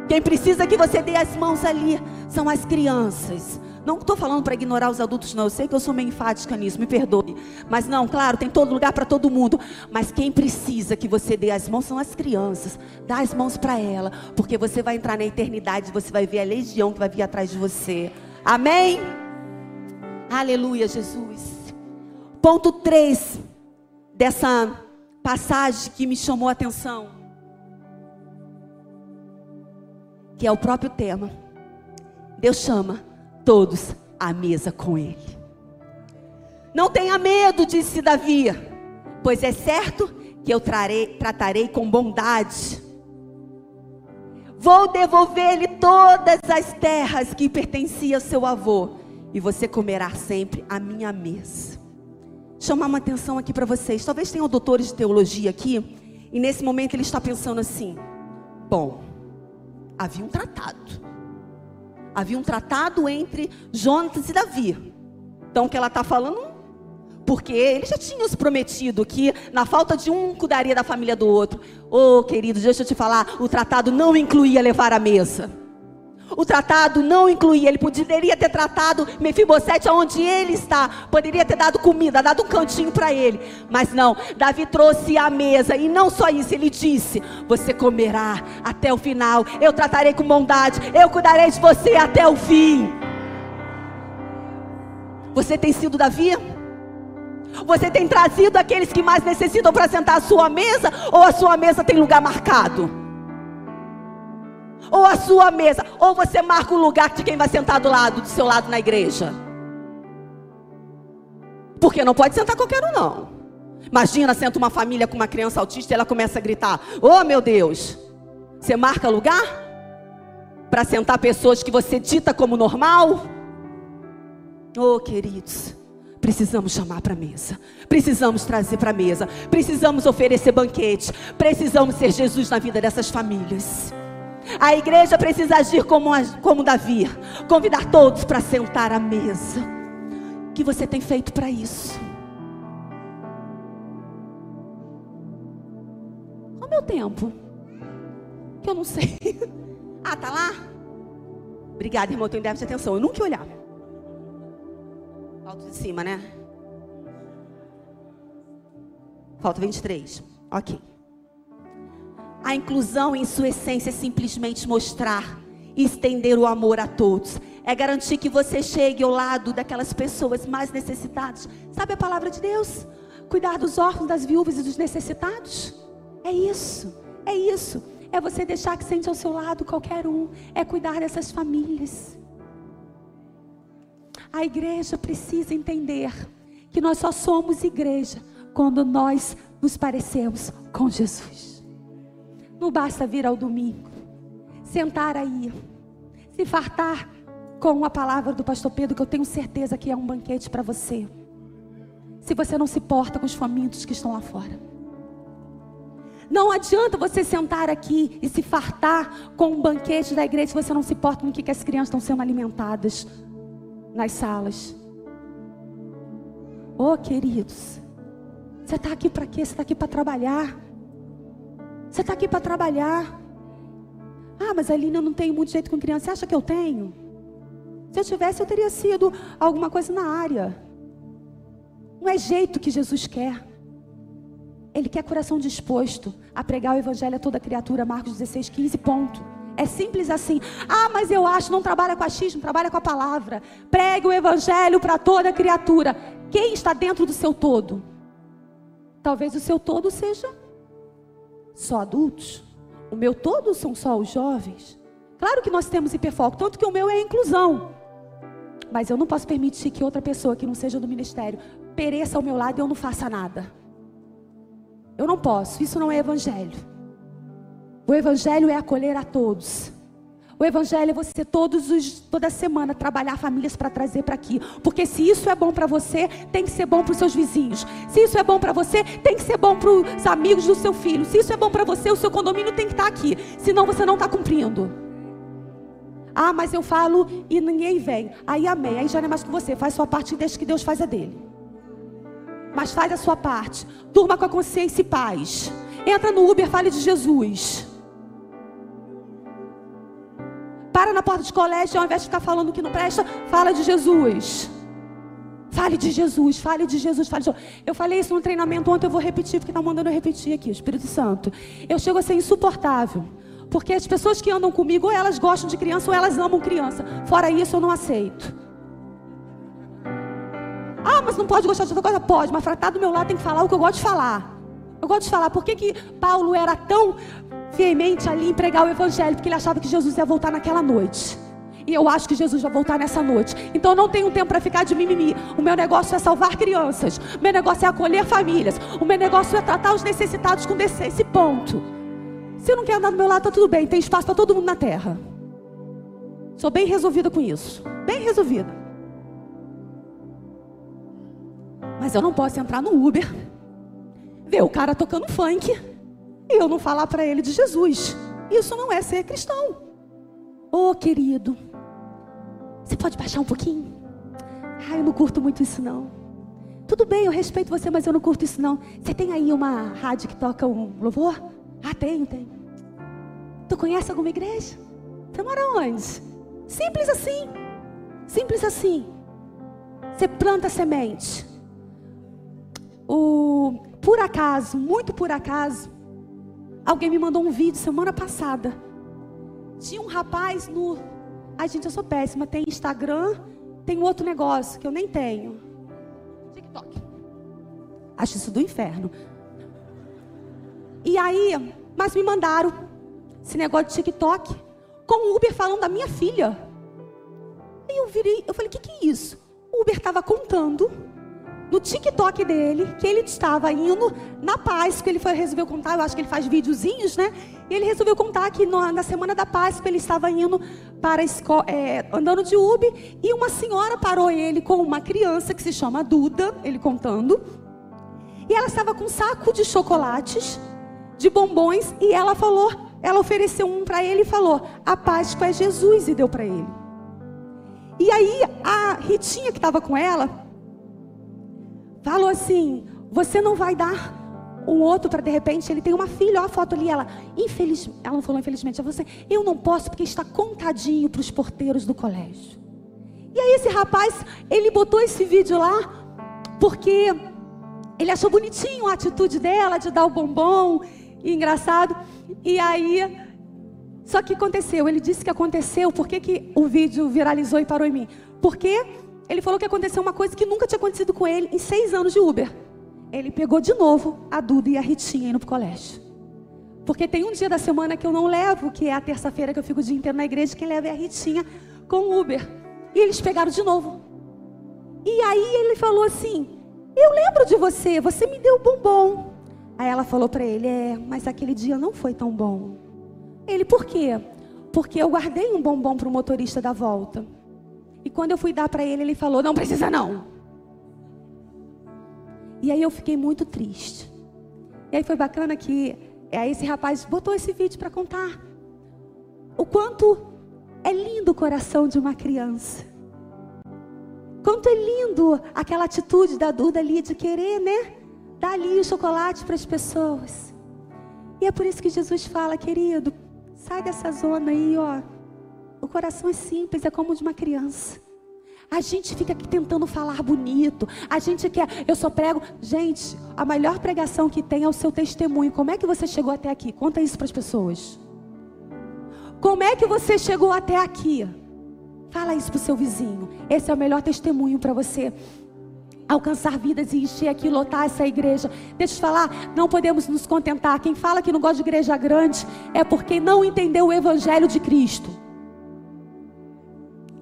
quem precisa que você dê as mãos ali são as crianças. Não estou falando para ignorar os adultos, não. Eu sei que eu sou meio enfática nisso, me perdoe. Mas não, claro, tem todo lugar para todo mundo. Mas quem precisa que você dê as mãos são as crianças. Dá as mãos para ela, porque você vai entrar na eternidade você vai ver a legião que vai vir atrás de você. Amém? Aleluia, Jesus. Ponto 3 dessa passagem que me chamou a atenção, que é o próprio tema. Deus chama todos à mesa com Ele. Não tenha medo, disse Davi, pois é certo que eu trarei, tratarei com bondade. Vou devolver-lhe todas as terras que pertenciam ao seu avô, e você comerá sempre a minha mesa chamar uma atenção aqui para vocês. Talvez tenham doutores de teologia aqui, e nesse momento ele está pensando assim: bom, havia um tratado. Havia um tratado entre Jonatas e Davi. Então o que ela está falando? Porque eles já tinham se prometido que na falta de um cuidaria da família do outro. Oh, querido, deixa eu te falar, o tratado não incluía levar a mesa. O tratado não incluía, ele poderia ter tratado Mefibosete aonde ele está, poderia ter dado comida, dado um cantinho para ele, mas não, Davi trouxe a mesa e não só isso, ele disse: Você comerá até o final, eu tratarei com bondade, eu cuidarei de você até o fim. Você tem sido Davi? Você tem trazido aqueles que mais necessitam para sentar à sua mesa, ou a sua mesa tem lugar marcado? Ou a sua mesa, ou você marca o lugar de quem vai sentar do lado, do seu lado na igreja. Porque não pode sentar qualquer um, não. Imagina, senta uma família com uma criança autista e ela começa a gritar: Oh meu Deus! Você marca lugar? Para sentar pessoas que você dita como normal? Oh, queridos, precisamos chamar para a mesa, precisamos trazer para a mesa, precisamos oferecer banquete, precisamos ser Jesus na vida dessas famílias. A igreja precisa agir como, como Davi, convidar todos para sentar à mesa. O que você tem feito para isso? Qual o meu tempo? Que eu não sei. ah, tá lá? Obrigada, irmão. Tenho déficit de atenção. Eu nunca ia olhar. Falta de cima, né? Falta 23. Ok. A inclusão, em sua essência, é simplesmente mostrar e estender o amor a todos. É garantir que você chegue ao lado daquelas pessoas mais necessitadas. Sabe a palavra de Deus? Cuidar dos órfãos, das viúvas e dos necessitados. É isso, é isso. É você deixar que sente ao seu lado qualquer um. É cuidar dessas famílias. A igreja precisa entender que nós só somos igreja quando nós nos parecemos com Jesus. Não basta vir ao domingo. sentar aí, se fartar com a palavra do pastor Pedro, que eu tenho certeza que é um banquete para você. Se você não se porta com os famintos que estão lá fora. Não adianta você sentar aqui e se fartar com um banquete da igreja se você não se porta com o que, que as crianças estão sendo alimentadas nas salas. Oh, queridos, você está aqui para quê? Você está aqui para trabalhar. Você está aqui para trabalhar. Ah, mas Aline, eu não tenho muito jeito com criança. Você acha que eu tenho? Se eu tivesse, eu teria sido alguma coisa na área. Não é jeito que Jesus quer. Ele quer coração disposto a pregar o evangelho a toda criatura, Marcos 16, 15, ponto. É simples assim. Ah, mas eu acho, não trabalha com achismo, trabalha com a palavra. Pregue o evangelho para toda criatura. Quem está dentro do seu todo? Talvez o seu todo seja só adultos. O meu todo são só os jovens. Claro que nós temos hiperfoco, tanto que o meu é a inclusão. Mas eu não posso permitir que outra pessoa que não seja do ministério pereça ao meu lado e eu não faça nada. Eu não posso, isso não é evangelho. O evangelho é acolher a todos. O evangelho é você todos os, toda semana trabalhar famílias para trazer para aqui. Porque se isso é bom para você, tem que ser bom para os seus vizinhos. Se isso é bom para você, tem que ser bom para os amigos do seu filho. Se isso é bom para você, o seu condomínio tem que estar tá aqui. Senão você não está cumprindo. Ah, mas eu falo e ninguém vem. Aí amém. Aí já não é mais com você. Faz sua parte e deixa que Deus faz a dele. Mas faz a sua parte. Durma com a consciência e paz. Entra no Uber, fale de Jesus. Para na porta de colégio, ao invés de ficar falando que não presta, fala de Jesus. Fale de Jesus, fale de Jesus, fale de Jesus. Eu falei isso no treinamento ontem, eu vou repetir, porque está mandando eu repetir aqui, Espírito Santo. Eu chego a ser insuportável. Porque as pessoas que andam comigo, ou elas gostam de criança, ou elas amam criança. Fora isso, eu não aceito. Ah, mas não pode gostar de outra coisa? Pode, mas para estar do meu lado tem que falar o que eu gosto de falar. Eu gosto de falar. Por que, que Paulo era tão veemente ali em pregar o evangelho, porque ele achava que Jesus ia voltar naquela noite. E eu acho que Jesus vai voltar nessa noite. Então eu não tenho tempo para ficar de mimimi. O meu negócio é salvar crianças. O meu negócio é acolher famílias. O meu negócio é tratar os necessitados com decência. Ponto. Se não quer andar do meu lado, tá tudo bem. Tem espaço para todo mundo na terra. Sou bem resolvida com isso. Bem resolvida. Mas eu não posso entrar no Uber, ver o cara tocando funk e eu não falar para ele de Jesus. Isso não é ser cristão. Ô oh, querido, você pode baixar um pouquinho? Ah, eu não curto muito isso não. Tudo bem, eu respeito você, mas eu não curto isso não. Você tem aí uma rádio que toca um louvor? Ah, tenho, tenho. Tu conhece alguma igreja? Você mora onde? Simples assim. Simples assim. Você planta semente. O, por acaso, muito por acaso, Alguém me mandou um vídeo semana passada. Tinha um rapaz no. Ai, gente, eu sou péssima. Tem Instagram, tem outro negócio que eu nem tenho. TikTok. Acho isso do inferno. E aí, mas me mandaram esse negócio de TikTok com o Uber falando da minha filha. Aí eu virei, eu falei: o que, que é isso? O Uber estava contando no TikTok dele que ele estava indo na Páscoa. Ele foi, resolveu contar, eu acho que ele faz videozinhos, né? E ele resolveu contar que no, na semana da Páscoa ele estava indo para escola, é, andando de Uber e uma senhora parou ele com uma criança que se chama Duda, ele contando. E ela estava com um saco de chocolates, de bombons, e ela falou, ela ofereceu um para ele e falou: "A Páscoa é Jesus" e deu para ele. E aí a Ritinha que estava com ela falou assim: Você não vai dar um outro para de repente ele tem uma filha, olha a foto ali, ela, infeliz, ela não falou infelizmente, ela falou assim, eu não posso porque está contadinho para os porteiros do colégio. E aí esse rapaz, ele botou esse vídeo lá porque ele achou bonitinho a atitude dela de dar o bombom, e engraçado. E aí, só que aconteceu, ele disse que aconteceu, por que, que o vídeo viralizou e parou em mim? Porque ele falou que aconteceu uma coisa que nunca tinha acontecido com ele em seis anos de Uber. Ele pegou de novo a Duda e a Ritinha indo para o colégio. Porque tem um dia da semana que eu não levo, que é a terça-feira que eu fico o dia inteiro na igreja, quem leva é a Ritinha com o Uber. E eles pegaram de novo. E aí ele falou assim: Eu lembro de você, você me deu bombom. Aí ela falou para ele: É, mas aquele dia não foi tão bom. Ele, por quê? Porque eu guardei um bombom para o motorista da volta. E quando eu fui dar para ele, ele falou: Não precisa não. E aí eu fiquei muito triste. E aí foi bacana que aí esse rapaz botou esse vídeo para contar o quanto é lindo o coração de uma criança. Quanto é lindo aquela atitude da Duda ali de querer, né? Dar ali o chocolate para as pessoas. E é por isso que Jesus fala, querido, sai dessa zona aí, ó. O coração é simples, é como o de uma criança. A gente fica aqui tentando falar bonito. A gente quer, eu só prego. Gente, a melhor pregação que tem é o seu testemunho. Como é que você chegou até aqui? Conta isso para as pessoas. Como é que você chegou até aqui? Fala isso para o seu vizinho. Esse é o melhor testemunho para você alcançar vidas e encher aqui, lotar essa igreja. Deixa eu te falar, não podemos nos contentar. Quem fala que não gosta de igreja grande é porque não entendeu o evangelho de Cristo.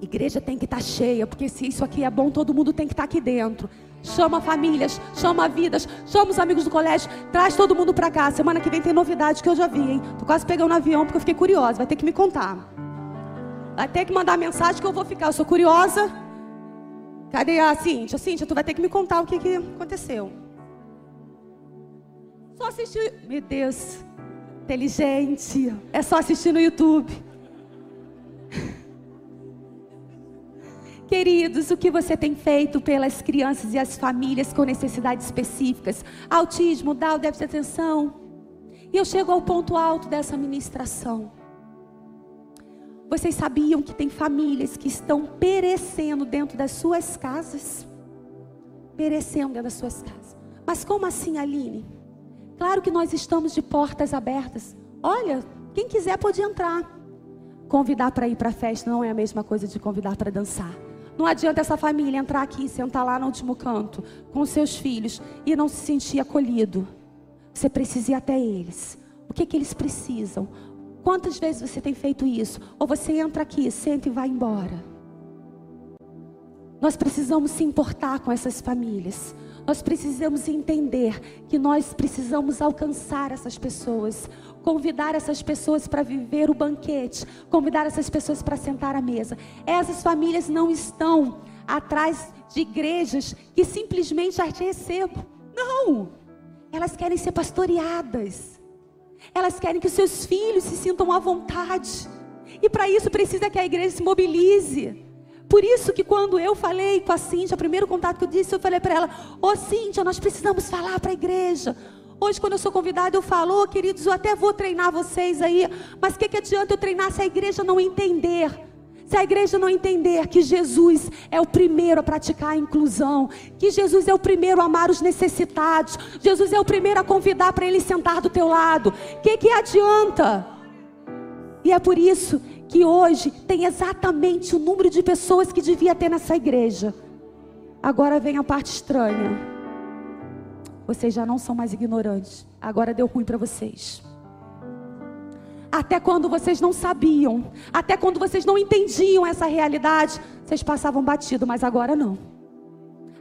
Igreja tem que estar tá cheia, porque se isso aqui é bom, todo mundo tem que estar tá aqui dentro. Chama famílias, chama vidas, chama os amigos do colégio, traz todo mundo para cá. Semana que vem tem novidade que eu já vi, hein? Tô quase pegando um avião porque eu fiquei curiosa. Vai ter que me contar. Vai ter que mandar mensagem que eu vou ficar. Eu sou curiosa. Cadê a Cíntia? Cíntia, tu vai ter que me contar o que, que aconteceu. Só assistir. Meu Deus, inteligente. É só assistir no YouTube. Queridos, o que você tem feito pelas crianças e as famílias com necessidades específicas? Autismo, Down, déficit de atenção. E eu chego ao ponto alto dessa ministração. Vocês sabiam que tem famílias que estão perecendo dentro das suas casas? Perecendo dentro das suas casas. Mas como assim, Aline? Claro que nós estamos de portas abertas. Olha, quem quiser pode entrar. Convidar para ir para a festa não é a mesma coisa de convidar para dançar. Não adianta essa família entrar aqui, sentar lá no último canto com seus filhos e não se sentir acolhido. Você precisa ir até eles. O que, que eles precisam? Quantas vezes você tem feito isso? Ou você entra aqui, senta e vai embora? Nós precisamos se importar com essas famílias. Nós precisamos entender que nós precisamos alcançar essas pessoas convidar essas pessoas para viver o banquete, convidar essas pessoas para sentar à mesa. Essas famílias não estão atrás de igrejas que simplesmente as recebam. Não! Elas querem ser pastoreadas. Elas querem que seus filhos se sintam à vontade. E para isso precisa que a igreja se mobilize. Por isso que quando eu falei com a Cíntia, o primeiro contato que eu disse, eu falei para ela: Ô oh, Cíntia, nós precisamos falar para a igreja. Hoje, quando eu sou convidada, eu falo, oh, queridos, eu até vou treinar vocês aí, mas o que, que adianta eu treinar se a igreja não entender? Se a igreja não entender que Jesus é o primeiro a praticar a inclusão, que Jesus é o primeiro a amar os necessitados, Jesus é o primeiro a convidar para ele sentar do teu lado, o que, que adianta? E é por isso que hoje tem exatamente o número de pessoas que devia ter nessa igreja. Agora vem a parte estranha. Vocês já não são mais ignorantes. Agora deu ruim para vocês. Até quando vocês não sabiam, até quando vocês não entendiam essa realidade, vocês passavam batido, mas agora não.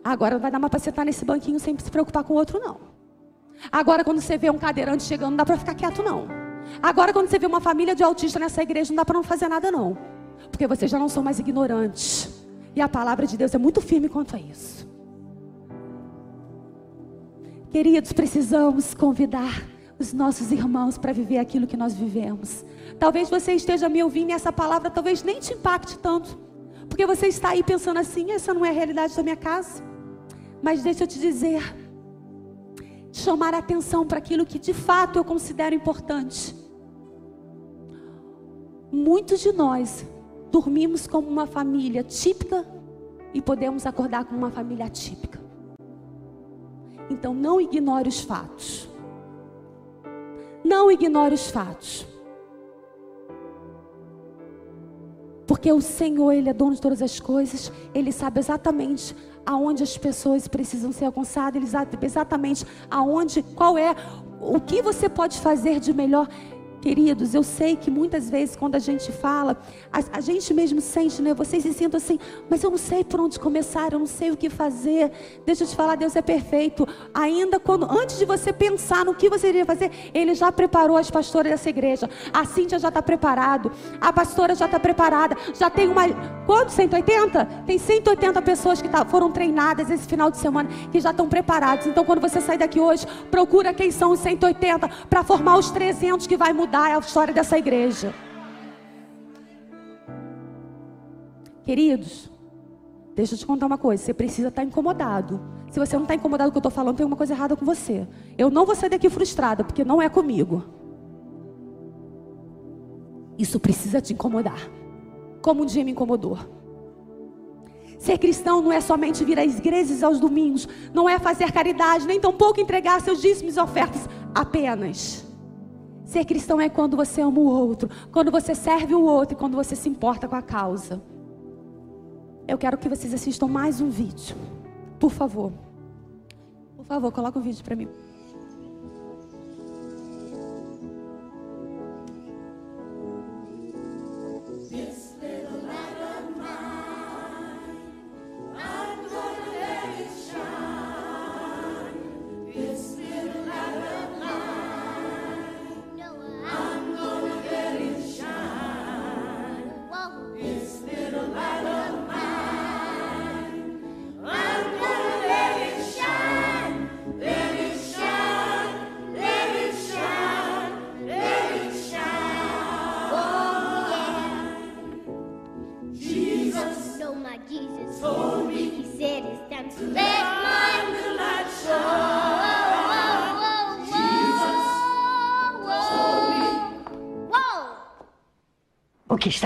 Agora não vai dar mais para sentar nesse banquinho sem se preocupar com o outro, não. Agora, quando você vê um cadeirante chegando, não dá para ficar quieto, não. Agora, quando você vê uma família de autistas nessa igreja, não dá para não fazer nada, não. Porque vocês já não são mais ignorantes. E a palavra de Deus é muito firme quanto a isso. Queridos, precisamos convidar os nossos irmãos para viver aquilo que nós vivemos. Talvez você esteja me ouvindo e essa palavra talvez nem te impacte tanto, porque você está aí pensando assim: essa não é a realidade da minha casa. Mas deixa eu te dizer, chamar a atenção para aquilo que de fato eu considero importante. Muitos de nós dormimos como uma família típica e podemos acordar como uma família atípica. Então não ignore os fatos. Não ignore os fatos. Porque o Senhor, Ele é dono de todas as coisas, Ele sabe exatamente aonde as pessoas precisam ser alcançadas, Ele sabe exatamente aonde, qual é, o que você pode fazer de melhor. Queridos, eu sei que muitas vezes quando a gente fala, a, a, gente mesmo sente, né? Vocês se sentem assim, mas eu não sei por onde começar, eu não sei o que fazer. Deixa eu te falar, Deus é perfeito. Ainda quando, antes de você pensar no que você iria fazer, Ele já preparou as pastoras dessa igreja. A Cíntia já está preparado, a pastora já está preparada. Já tem uma, quanto? 180? Tem 180 pessoas que tá, foram treinadas esse final de semana, que já estão preparadas. Então quando você sair daqui hoje, procura quem são os 180 para formar os 300 que vai mudar mudar a história dessa igreja. Queridos, deixa eu te contar uma coisa. Você precisa estar incomodado. Se você não está incomodado com o que eu estou falando, tem uma coisa errada com você. Eu não vou sair daqui frustrada, porque não é comigo. Isso precisa te incomodar. Como um dia me incomodou. Ser cristão não é somente vir às igrejas aos domingos, não é fazer caridade, nem tampouco entregar seus dízimos e ofertas apenas. Ser cristão é quando você ama o outro, quando você serve o outro e quando você se importa com a causa. Eu quero que vocês assistam mais um vídeo. Por favor. Por favor, coloca um vídeo para mim.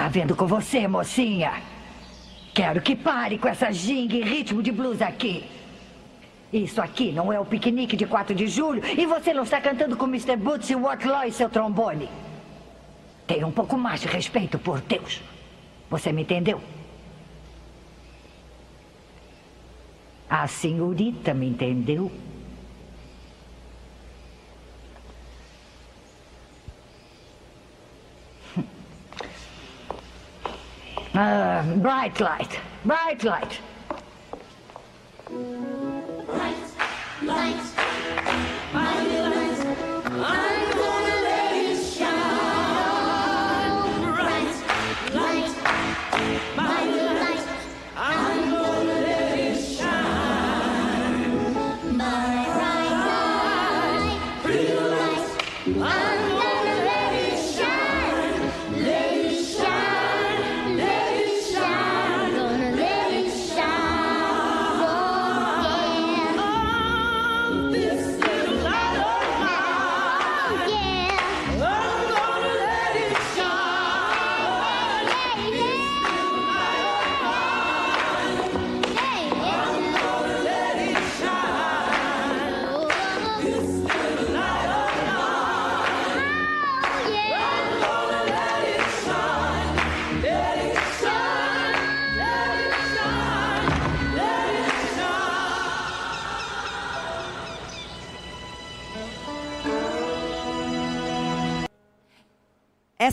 Está havendo com você, mocinha? Quero que pare com essa ginga e ritmo de blues aqui. Isso aqui não é o piquenique de 4 de julho e você não está cantando com Mr. Boots e Watlaw e seu trombone. Tenha um pouco mais de respeito, por Deus. Você me entendeu? A senhorita me entendeu? Uh, bright light, bright light. Light,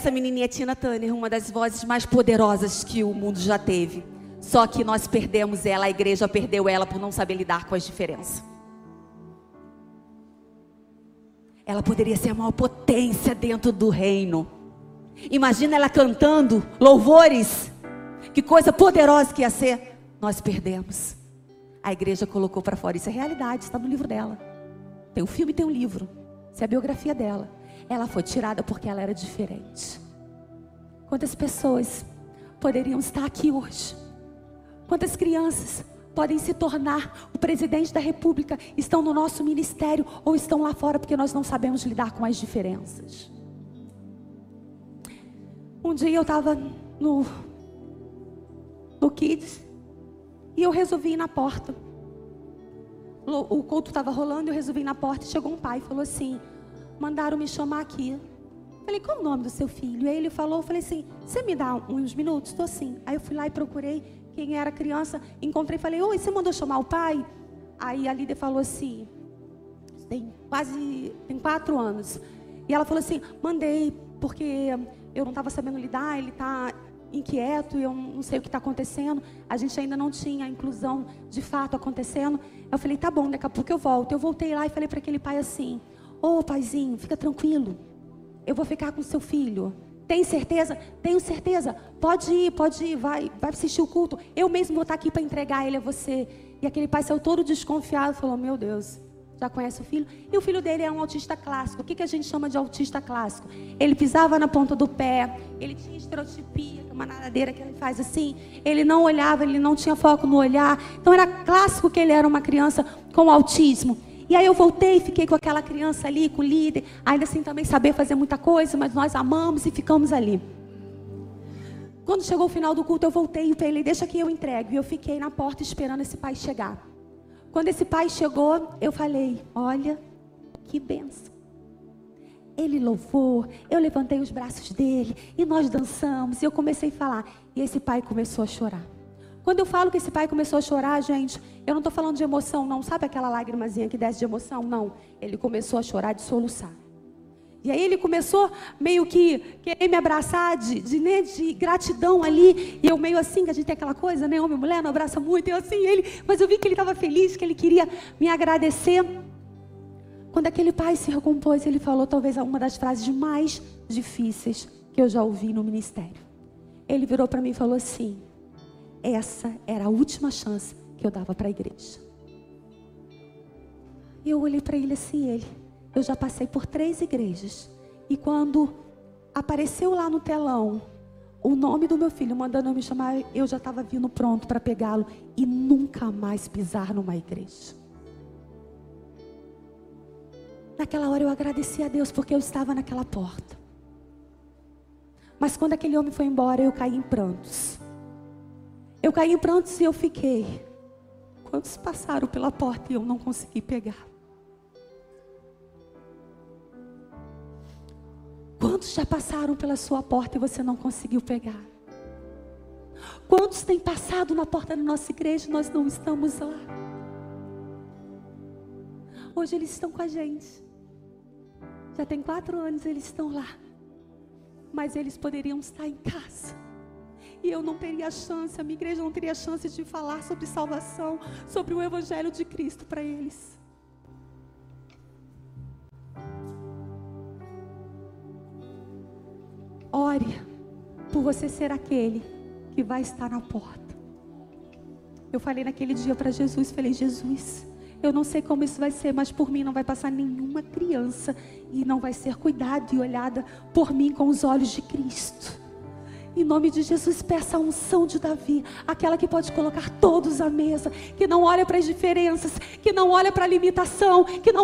Essa menininha Tina Turner, uma das vozes mais poderosas que o mundo já teve. Só que nós perdemos ela, a igreja perdeu ela por não saber lidar com as diferenças. Ela poderia ser a maior potência dentro do reino. Imagina ela cantando louvores. Que coisa poderosa que ia ser. Nós perdemos. A igreja colocou para fora. Isso é realidade, está no livro dela. Tem um filme e tem um livro. Isso é a biografia dela ela foi tirada porque ela era diferente. Quantas pessoas poderiam estar aqui hoje? Quantas crianças podem se tornar o presidente da república, estão no nosso ministério ou estão lá fora porque nós não sabemos lidar com as diferenças? Um dia eu estava no, no Kids e eu resolvi ir na porta. O culto estava rolando, eu resolvi ir na porta e chegou um pai e falou assim: mandaram me chamar aqui. Falei, qual o nome do seu filho? Aí ele falou, falei assim, você me dá uns minutos? Estou assim. Aí eu fui lá e procurei quem era criança, encontrei, falei, oi, você mandou chamar o pai? Aí a líder falou assim, tem quase, tem quatro anos. E ela falou assim, mandei, porque eu não estava sabendo lidar, ele está inquieto eu não sei o que está acontecendo. A gente ainda não tinha a inclusão de fato acontecendo. Eu falei, tá bom, daqui a pouco eu volto. Eu voltei lá e falei para aquele pai assim: Ô oh, paizinho, fica tranquilo. Eu vou ficar com seu filho. Tem certeza? Tenho certeza. Pode ir, pode ir, vai, vai assistir o culto. Eu mesmo vou estar aqui para entregar ele a você. E aquele pai saiu todo desconfiado, falou: Meu Deus, já conhece o filho? E o filho dele é um autista clássico. O que, que a gente chama de autista clássico? Ele pisava na ponta do pé, ele tinha estereotipia, uma nadadeira que ele faz assim. Ele não olhava, ele não tinha foco no olhar. Então era clássico que ele era uma criança com autismo. E aí eu voltei e fiquei com aquela criança ali, com o líder, ainda assim também saber fazer muita coisa, mas nós amamos e ficamos ali. Quando chegou o final do culto, eu voltei e falei, deixa que eu entregue. E eu fiquei na porta esperando esse pai chegar. Quando esse pai chegou, eu falei: Olha, que benção. Ele louvou, eu levantei os braços dele e nós dançamos. E eu comecei a falar. E esse pai começou a chorar. Quando eu falo que esse pai começou a chorar, gente, eu não estou falando de emoção, não. Sabe aquela lágrimazinha que desce de emoção? Não. Ele começou a chorar de soluçar. E aí ele começou meio que querer me abraçar de, de, né, de gratidão ali. E eu meio assim, que a gente tem aquela coisa, né? Homem e mulher não abraça muito. Eu assim, ele, mas eu vi que ele estava feliz, que ele queria me agradecer. Quando aquele pai se recompôs, ele falou talvez uma das frases mais difíceis que eu já ouvi no ministério. Ele virou para mim e falou assim: essa era a última chance que eu dava para a igreja. E eu olhei para ele assim, ele eu já passei por três igrejas. E quando apareceu lá no telão o nome do meu filho mandando eu me chamar, eu já estava vindo pronto para pegá-lo e nunca mais pisar numa igreja. Naquela hora eu agradeci a Deus porque eu estava naquela porta. Mas quando aquele homem foi embora, eu caí em prantos. Eu caí em prantos e eu fiquei. Quantos passaram pela porta e eu não consegui pegar? Quantos já passaram pela sua porta e você não conseguiu pegar? Quantos têm passado na porta da nossa igreja e nós não estamos lá? Hoje eles estão com a gente. Já tem quatro anos eles estão lá. Mas eles poderiam estar em casa. E eu não teria chance, a minha igreja não teria chance de falar sobre salvação, sobre o Evangelho de Cristo para eles. Ore por você ser aquele que vai estar na porta. Eu falei naquele dia para Jesus, falei, Jesus, eu não sei como isso vai ser, mas por mim não vai passar nenhuma criança e não vai ser cuidada e olhada por mim com os olhos de Cristo. Em nome de Jesus, peça a unção de Davi, aquela que pode colocar todos à mesa, que não olha para as diferenças, que não olha para a limitação, que não